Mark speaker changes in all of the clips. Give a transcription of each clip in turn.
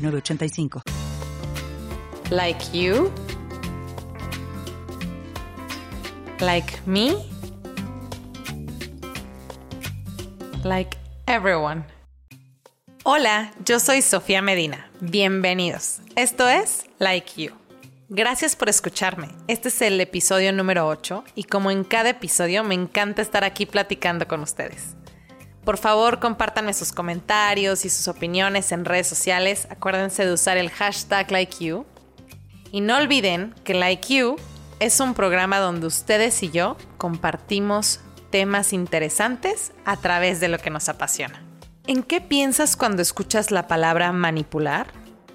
Speaker 1: 906985.
Speaker 2: Like you? Like me? Like everyone. Hola, yo soy Sofía Medina. Bienvenidos. Esto es Like You. Gracias por escucharme. Este es el episodio número 8 y como en cada episodio me encanta estar aquí platicando con ustedes. Por favor, compártanme sus comentarios y sus opiniones en redes sociales. Acuérdense de usar el hashtag LikeYou. Y no olviden que Like You es un programa donde ustedes y yo compartimos temas interesantes a través de lo que nos apasiona. ¿En qué piensas cuando escuchas la palabra manipular?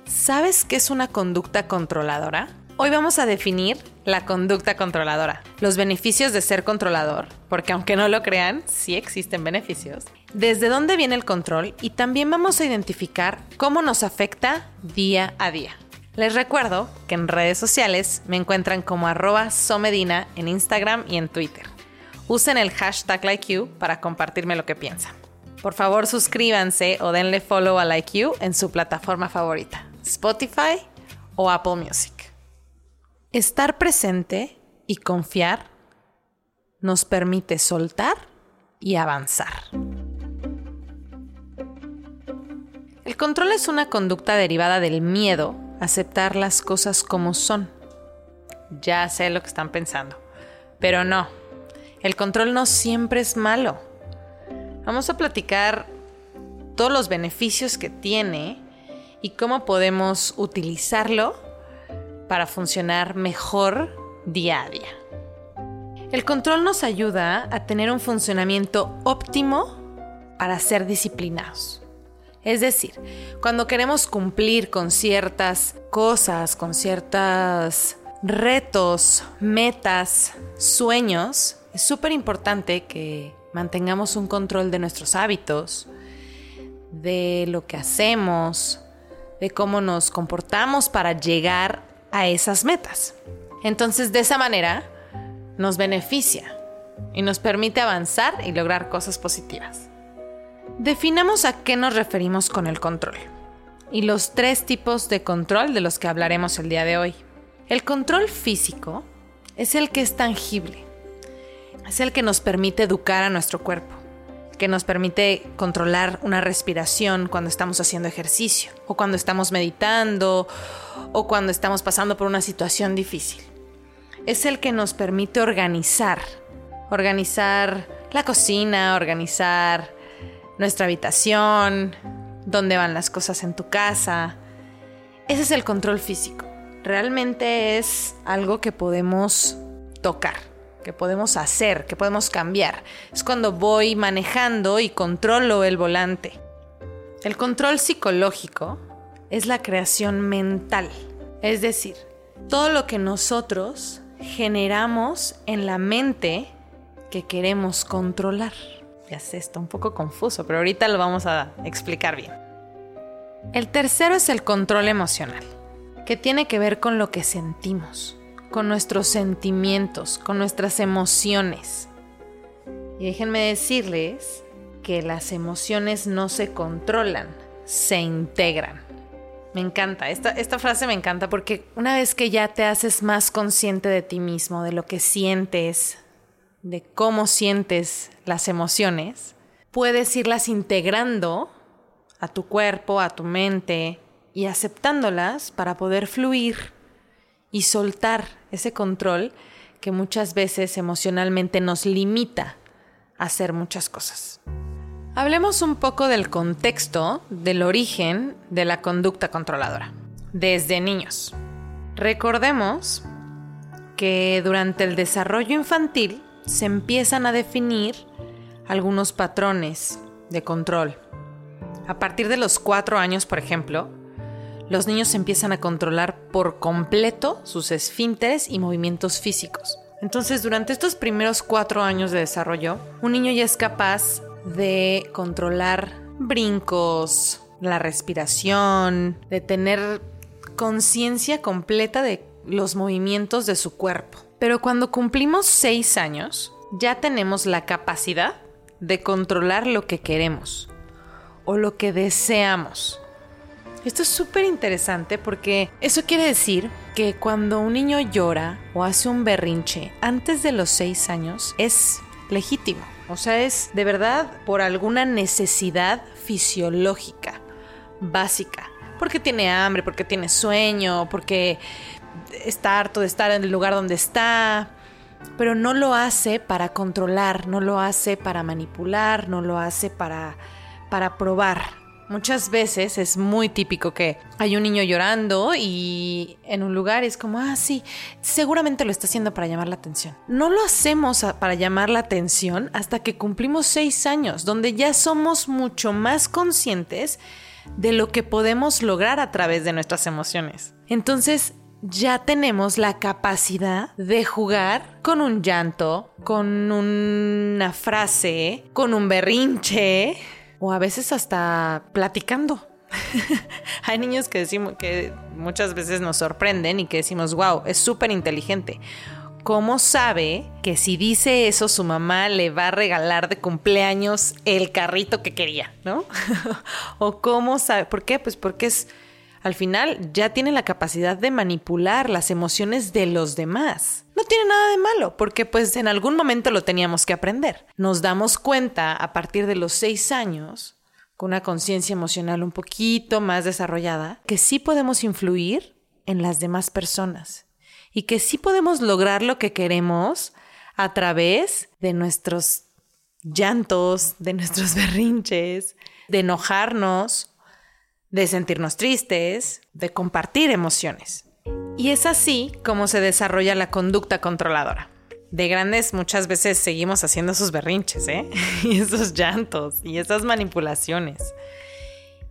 Speaker 2: ¿Sabes qué es una conducta controladora? Hoy vamos a definir la conducta controladora, los beneficios de ser controlador, porque aunque no lo crean, sí existen beneficios, desde dónde viene el control y también vamos a identificar cómo nos afecta día a día. Les recuerdo que en redes sociales me encuentran como arroba somedina en Instagram y en Twitter. Usen el hashtag LikeYou para compartirme lo que piensan. Por favor suscríbanse o denle follow a LikeYou en su plataforma favorita, Spotify o Apple Music. Estar presente y confiar nos permite soltar y avanzar. El control es una conducta derivada del miedo aceptar las cosas como son. Ya sé lo que están pensando, pero no. El control no siempre es malo. Vamos a platicar todos los beneficios que tiene y cómo podemos utilizarlo para funcionar mejor día a día. El control nos ayuda a tener un funcionamiento óptimo para ser disciplinados. Es decir, cuando queremos cumplir con ciertas cosas, con ciertos retos, metas, sueños, es súper importante que mantengamos un control de nuestros hábitos, de lo que hacemos, de cómo nos comportamos para llegar a esas metas. Entonces, de esa manera, nos beneficia y nos permite avanzar y lograr cosas positivas. Definamos a qué nos referimos con el control y los tres tipos de control de los que hablaremos el día de hoy. El control físico es el que es tangible, es el que nos permite educar a nuestro cuerpo, que nos permite controlar una respiración cuando estamos haciendo ejercicio o cuando estamos meditando o cuando estamos pasando por una situación difícil. Es el que nos permite organizar, organizar la cocina, organizar nuestra habitación, dónde van las cosas en tu casa. Ese es el control físico. Realmente es algo que podemos tocar, que podemos hacer, que podemos cambiar. Es cuando voy manejando y controlo el volante. El control psicológico es la creación mental. Es decir, todo lo que nosotros generamos en la mente que queremos controlar. Ya sé, está un poco confuso, pero ahorita lo vamos a explicar bien. El tercero es el control emocional, que tiene que ver con lo que sentimos, con nuestros sentimientos, con nuestras emociones. Y déjenme decirles que las emociones no se controlan, se integran. Me encanta, esta, esta frase me encanta porque una vez que ya te haces más consciente de ti mismo, de lo que sientes, de cómo sientes las emociones, puedes irlas integrando a tu cuerpo, a tu mente y aceptándolas para poder fluir y soltar ese control que muchas veces emocionalmente nos limita a hacer muchas cosas. Hablemos un poco del contexto, del origen de la conducta controladora. Desde niños. Recordemos que durante el desarrollo infantil se empiezan a definir algunos patrones de control. A partir de los cuatro años, por ejemplo, los niños empiezan a controlar por completo sus esfínteres y movimientos físicos. Entonces, durante estos primeros cuatro años de desarrollo, un niño ya es capaz de controlar brincos, la respiración, de tener conciencia completa de los movimientos de su cuerpo. Pero cuando cumplimos seis años, ya tenemos la capacidad de controlar lo que queremos o lo que deseamos. Esto es súper interesante porque eso quiere decir que cuando un niño llora o hace un berrinche antes de los seis años es legítimo. O sea, es de verdad por alguna necesidad fisiológica, básica. Porque tiene hambre, porque tiene sueño, porque está harto de estar en el lugar donde está. Pero no lo hace para controlar, no lo hace para manipular, no lo hace para, para probar. Muchas veces es muy típico que hay un niño llorando y en un lugar es como, ah, sí, seguramente lo está haciendo para llamar la atención. No lo hacemos para llamar la atención hasta que cumplimos seis años, donde ya somos mucho más conscientes de lo que podemos lograr a través de nuestras emociones. Entonces, ya tenemos la capacidad de jugar con un llanto, con una frase, con un berrinche, o a veces hasta platicando. Hay niños que decimos que muchas veces nos sorprenden y que decimos, wow, es súper inteligente. ¿Cómo sabe que si dice eso su mamá le va a regalar de cumpleaños el carrito que quería, ¿no? o cómo sabe, ¿por qué? Pues porque es al final ya tiene la capacidad de manipular las emociones de los demás. No tiene nada de malo, porque pues en algún momento lo teníamos que aprender. Nos damos cuenta a partir de los seis años, con una conciencia emocional un poquito más desarrollada, que sí podemos influir en las demás personas y que sí podemos lograr lo que queremos a través de nuestros llantos, de nuestros berrinches, de enojarnos de sentirnos tristes, de compartir emociones. Y es así como se desarrolla la conducta controladora. De grandes muchas veces seguimos haciendo esos berrinches, ¿eh? y esos llantos y esas manipulaciones.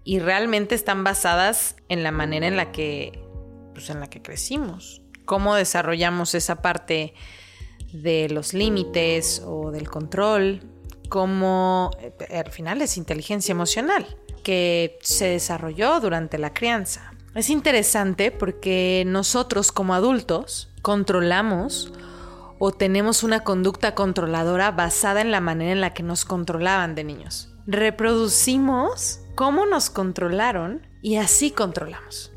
Speaker 2: Y realmente están basadas en la manera en la que, pues en la que crecimos. Cómo desarrollamos esa parte de los límites o del control. Cómo eh, al final es inteligencia emocional que se desarrolló durante la crianza. Es interesante porque nosotros como adultos controlamos o tenemos una conducta controladora basada en la manera en la que nos controlaban de niños. Reproducimos cómo nos controlaron y así controlamos.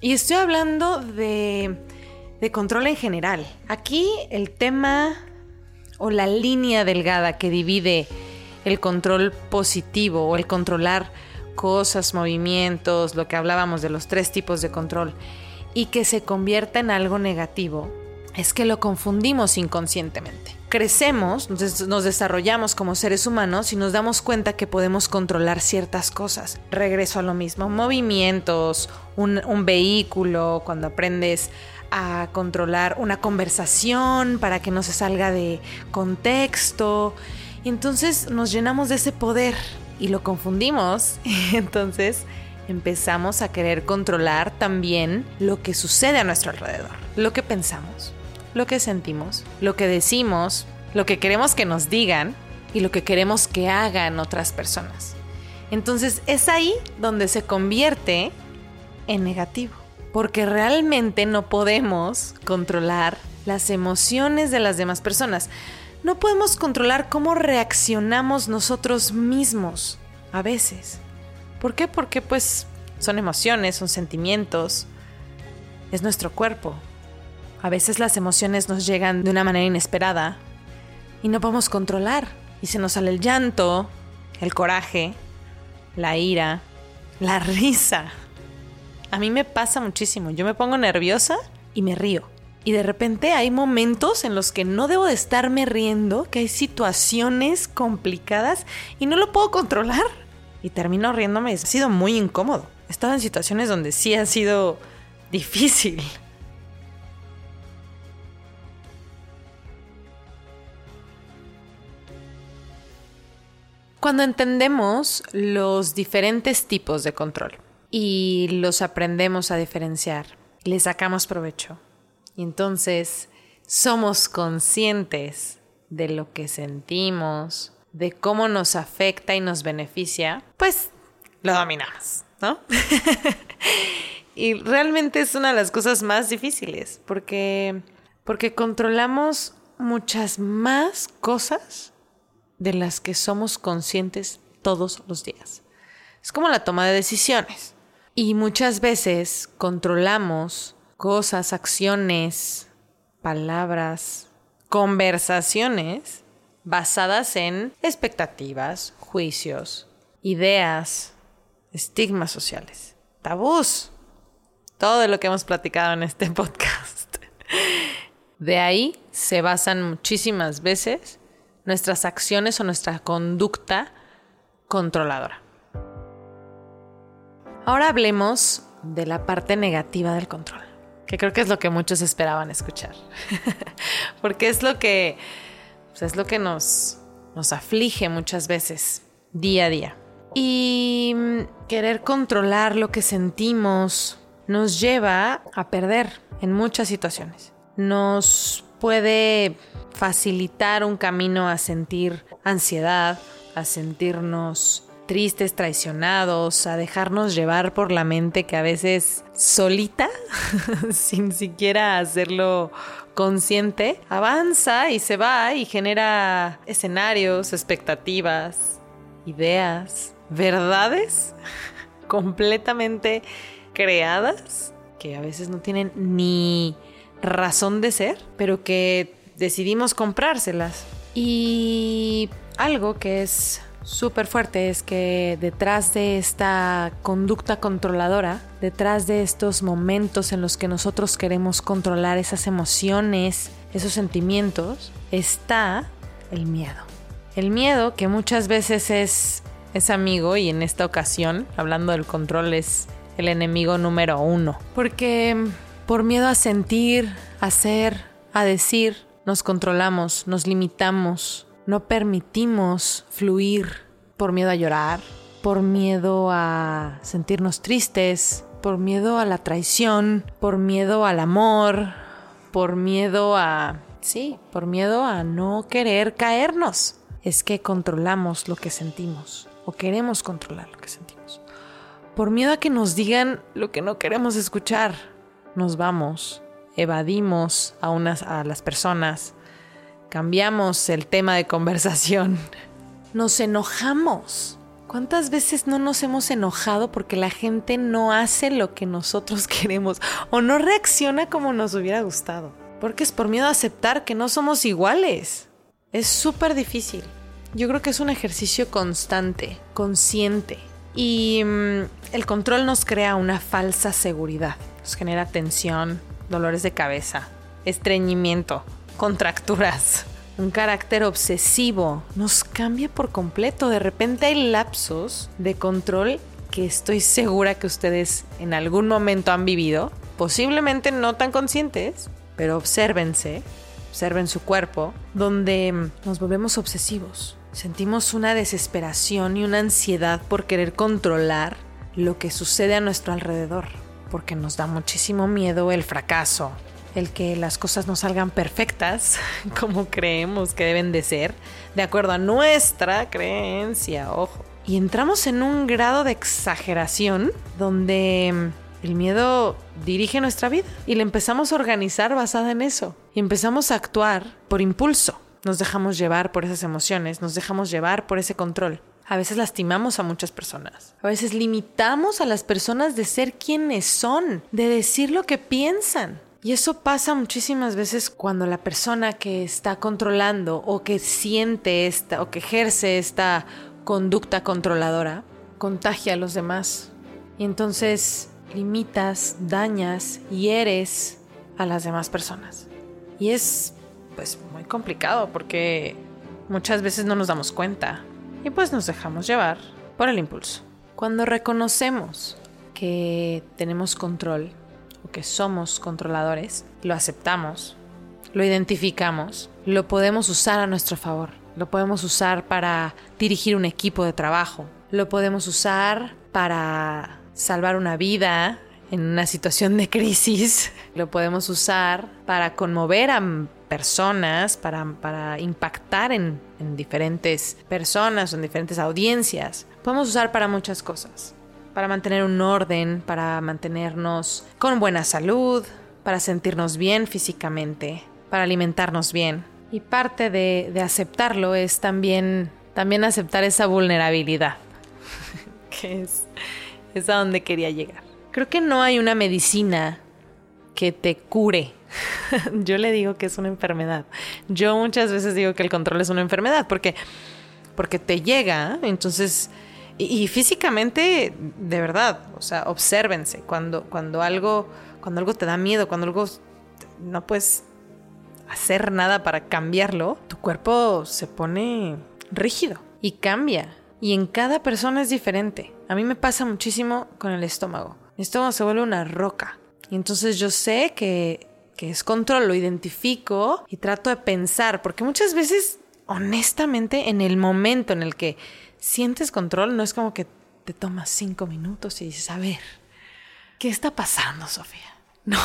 Speaker 2: Y estoy hablando de, de control en general. Aquí el tema o la línea delgada que divide el control positivo o el controlar cosas, movimientos, lo que hablábamos de los tres tipos de control, y que se convierta en algo negativo, es que lo confundimos inconscientemente. Crecemos, nos desarrollamos como seres humanos y nos damos cuenta que podemos controlar ciertas cosas. Regreso a lo mismo, movimientos, un, vehículo, cuando aprendes a controlar una conversación para que no se salga de contexto. Entonces nos llenamos de ese poder y lo confundimos. Entonces empezamos a querer controlar también lo que sucede a nuestro alrededor, lo que pensamos, lo que sentimos, lo que decimos, lo que queremos que nos digan y lo que queremos que hagan otras personas. Entonces es ahí donde se convierte en negativo, porque realmente no podemos controlar las emociones de las demás personas no podemos controlar cómo reaccionamos nosotros mismos a veces. ¿Por qué? Porque pues son emociones, son sentimientos, es nuestro cuerpo. A veces las emociones nos llegan de una manera inesperada y no podemos controlar. Y se nos sale el llanto, el coraje, la ira, la risa. A mí me pasa muchísimo. Yo me pongo nerviosa y me río. Y de repente hay momentos en los que no debo de estarme riendo, que hay situaciones complicadas y no lo puedo controlar. Y termino riéndome. Ha sido muy incómodo. He estado en situaciones donde sí ha sido difícil. Cuando entendemos los diferentes tipos de control, y los aprendemos a diferenciar, le sacamos provecho. Entonces somos conscientes de lo que sentimos, de cómo nos afecta y nos beneficia, pues lo dominamos, ¿no? y realmente es una de las cosas más difíciles, porque, porque controlamos muchas más cosas de las que somos conscientes todos los días. Es como la toma de decisiones. Y muchas veces controlamos cosas, acciones, palabras, conversaciones basadas en expectativas, juicios, ideas, estigmas sociales, tabús, todo lo que hemos platicado en este podcast. De ahí se basan muchísimas veces nuestras acciones o nuestra conducta controladora. Ahora hablemos de la parte negativa del control, que creo que es lo que muchos esperaban escuchar, porque es lo que, pues, es lo que nos, nos aflige muchas veces, día a día. Y mm, querer controlar lo que sentimos nos lleva a perder en muchas situaciones. Nos puede facilitar un camino a sentir ansiedad, a sentirnos tristes, traicionados, a dejarnos llevar por la mente que a veces solita, sin siquiera hacerlo consciente, avanza y se va y genera escenarios, expectativas, ideas, verdades completamente creadas que a veces no tienen ni razón de ser, pero que decidimos comprárselas. Y algo que es súper fuerte es que detrás de esta conducta controladora, detrás de estos momentos en los que nosotros queremos controlar esas emociones, esos sentimientos, está el miedo. El miedo que muchas veces es, es amigo y en esta ocasión, hablando del control, es el enemigo número uno. Porque por miedo a sentir, a hacer, a decir, nos controlamos, nos limitamos, no permitimos fluir por miedo a llorar, por miedo a sentirnos tristes, por miedo a la traición, por miedo al amor, por miedo a... Sí, por miedo a no querer caernos. Es que controlamos lo que sentimos o queremos controlar lo que sentimos. Por miedo a que nos digan lo que no queremos escuchar, nos vamos, evadimos a, unas, a las personas, cambiamos el tema de conversación, nos enojamos. ¿Cuántas veces no nos hemos enojado porque la gente no hace lo que nosotros queremos o no reacciona como nos hubiera gustado? Porque es por miedo a aceptar que no somos iguales. Es súper difícil. Yo creo que es un ejercicio constante, consciente. Y mm, el control nos crea una falsa seguridad. Nos genera tensión, dolores de cabeza, estreñimiento, contracturas, un carácter obsesivo, nos cambia por completo. De repente hay lapsos de control que estoy segura que ustedes en algún momento han vivido, posiblemente no tan conscientes, pero obsérvense, observen su cuerpo, donde nos volvemos obsesivos. Sentimos una desesperación y una ansiedad por querer controlar lo que sucede a nuestro alrededor, porque nos da muchísimo miedo el fracaso, el que las cosas no salgan perfectas como creemos que deben de ser, de acuerdo a nuestra creencia, ojo. Y entramos en un grado de exageración donde mm, el miedo dirige nuestra vida y la empezamos a organizar basada en eso. Y empezamos a actuar por impulso. Nos dejamos llevar por esas emociones, nos dejamos llevar por ese control. A veces lastimamos a muchas personas. A veces limitamos a las personas de ser quienes son, de decir lo que piensan. Y eso pasa muchísimas veces cuando la persona que está controlando o que siente esta o que ejerce esta conducta controladora contagia a los demás. Y entonces limitas, dañas, hieres a las demás personas. Y es pues muy complicado porque muchas veces no nos damos cuenta y pues nos dejamos llevar por el impulso. Cuando reconocemos que tenemos control que somos controladores, lo aceptamos, lo identificamos, lo podemos usar a nuestro favor, lo podemos usar para dirigir un equipo de trabajo, lo podemos usar para salvar una vida en una situación de crisis. Lo podemos usar para conmover a personas, para, para impactar en, en diferentes personas, en diferentes audiencias. Podemos usar para muchas cosas. Para mantener un orden, para mantenernos con buena salud, para sentirnos bien físicamente, para alimentarnos bien. Y parte de, de aceptarlo es también, también aceptar esa vulnerabilidad, que es, es a donde quería llegar. Creo que no hay una medicina que te cure. Yo le digo que es una enfermedad. Yo muchas veces digo que el control es una enfermedad porque, porque te llega, entonces, y, físicamente, de verdad, o sea, obsérvense, cuando, cuando, algo, cuando algo te da miedo, cuando algo no puedes hacer nada para cambiarlo, tu cuerpo se pone rígido y cambia. Y en cada persona es diferente. A mí me pasa muchísimo con el estómago. Mi estómago se vuelve una roca. Y entonces yo sé que, que es control, lo identifico y trato de pensar, porque muchas veces, honestamente, en el momento en el que sientes control, no es como que te tomas cinco minutos y dices, a ver, ¿qué está pasando, Sofía? No,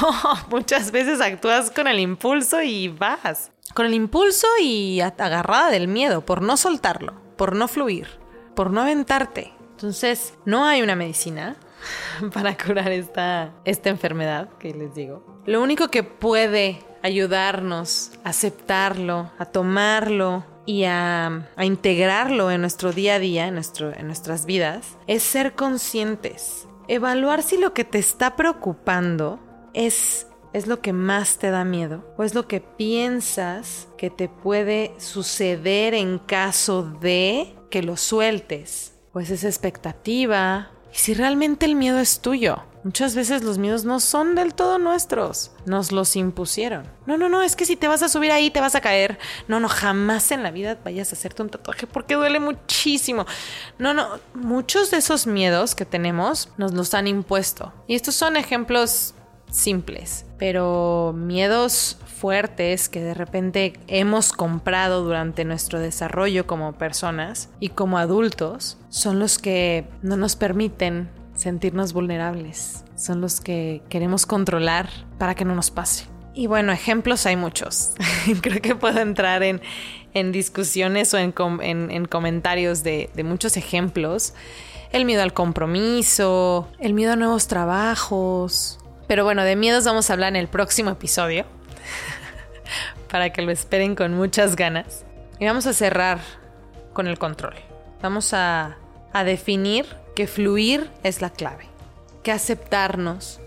Speaker 2: muchas veces actúas con el impulso y vas. Con el impulso y agarrada del miedo, por no soltarlo, por no fluir, por no aventarte. Entonces, no hay una medicina para curar esta, esta enfermedad que les digo. Lo único que puede ayudarnos a aceptarlo, a tomarlo y a, integrarlo en nuestro día a día, en, nuestro, en nuestras vidas, es ser conscientes. Evaluar si lo que te está preocupando es ¿Es lo que más te da miedo? ¿O es lo que piensas que te puede suceder en caso de que lo sueltes? ¿O es esa expectativa? ¿Y si realmente el miedo es tuyo? Muchas veces los miedos no son del todo nuestros. Nos los impusieron. No, no, no, es que si te vas a subir ahí te vas a caer. No, no, jamás en la vida vayas a hacerte un tatuaje porque duele muchísimo. No, no, muchos de esos miedos que tenemos nos los han impuesto. Y estos son ejemplos simples, pero miedos fuertes que de repente hemos comprado durante nuestro desarrollo como personas y como adultos son los que no nos permiten sentirnos vulnerables, son los que queremos controlar para que no nos pase. Y bueno, ejemplos hay muchos. Creo que puedo entrar en, en discusiones o en, en, en comentarios de, de muchos ejemplos. El miedo al compromiso, el miedo a nuevos trabajos, pero bueno, de miedos vamos a hablar en el próximo episodio. para que lo esperen con muchas ganas. Y vamos a cerrar con el control. Vamos a, a definir que fluir es la clave. Que aceptarnos,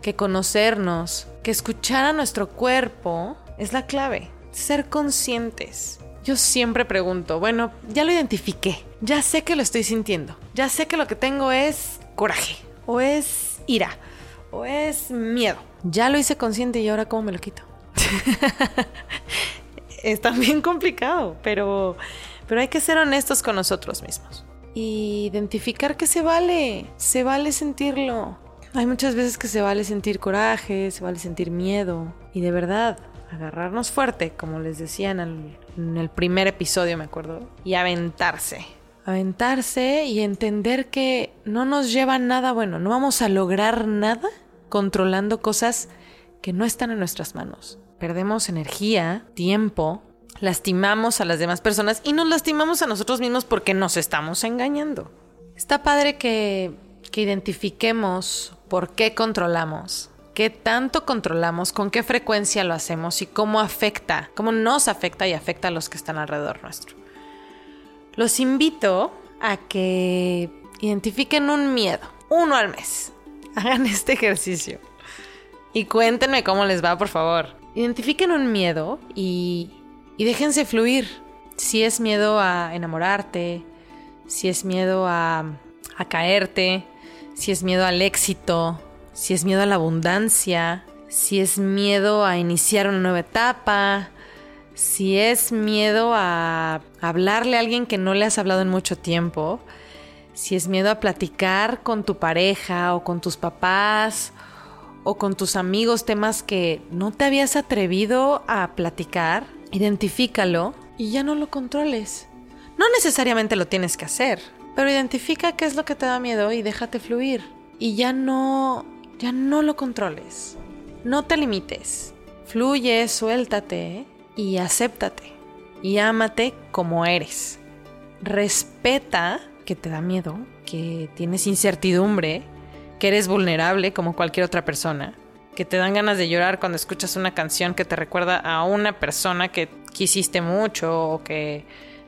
Speaker 2: que conocernos, que escuchar a nuestro cuerpo es la clave. Ser conscientes. Yo siempre pregunto, bueno, ya lo identifiqué, ya sé que lo estoy sintiendo, ya sé que lo que tengo es coraje o es ira o es miedo. Ya lo hice consciente y ahora cómo me lo quito. es también complicado, pero, pero hay que ser honestos con nosotros mismos. Identificar que se vale, se vale sentirlo. Hay muchas veces que se vale sentir coraje, se vale sentir miedo. Y de verdad, agarrarnos fuerte, como les decía en el, en el primer episodio, me acuerdo, y aventarse. Aventarse y entender que no nos lleva nada bueno, no vamos a lograr nada controlando cosas que no están en nuestras manos. Perdemos energía, tiempo, lastimamos a las demás personas y nos lastimamos a nosotros mismos porque nos estamos engañando. Está padre que, que identifiquemos por qué controlamos, qué tanto controlamos, con qué frecuencia lo hacemos y cómo afecta, cómo nos afecta y afecta a los que están alrededor nuestro. Los invito a que identifiquen un miedo, uno al mes. Hagan este ejercicio. Y cuéntenme cómo les va, por favor. Identifiquen un miedo y, y déjense fluir. Si es miedo a enamorarte, si es miedo a, caerte, si es miedo al éxito, si es miedo a la abundancia, si es miedo a iniciar una nueva etapa, si es miedo a hablarle a alguien que no le has hablado en mucho tiempo, si es miedo a platicar con tu pareja o con tus papás o con tus amigos temas que no te habías atrevido a platicar, identifícalo y ya no lo controles. No necesariamente lo tienes que hacer, pero identifica qué es lo que te da miedo y déjate fluir. y ya no, ya no lo controles. No te limites. Fluye, suéltate y acéptate. Y ámate como eres. Respeta que te da miedo, que tienes incertidumbre, que eres vulnerable como cualquier otra persona, que te dan ganas de llorar cuando escuchas una canción que te recuerda a una persona que quisiste mucho o que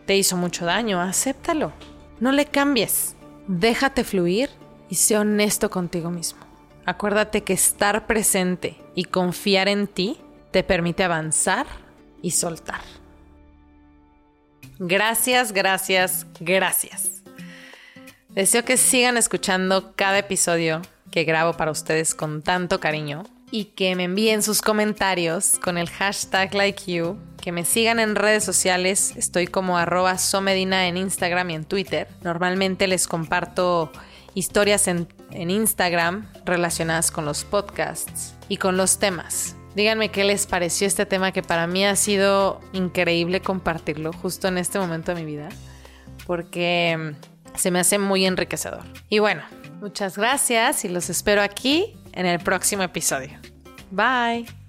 Speaker 2: te hizo mucho daño. Acéptalo. No le cambies. Déjate fluir y sé honesto contigo mismo. Acuérdate que estar presente y confiar en ti te permite avanzar y soltar. Gracias, gracias, gracias. Deseo que sigan escuchando cada episodio que grabo para ustedes con tanto cariño y que me envíen sus comentarios con el hashtag LikeYou, que me sigan en redes sociales, estoy como arroba somedina en Instagram y en Twitter. Normalmente les comparto historias en, en Instagram relacionadas con los podcasts y con los temas. Díganme qué les pareció este tema que para mí ha sido increíble compartirlo justo en este momento de mi vida, porque se me hace muy enriquecedor. Y bueno, muchas gracias y los espero aquí en el próximo episodio. Bye.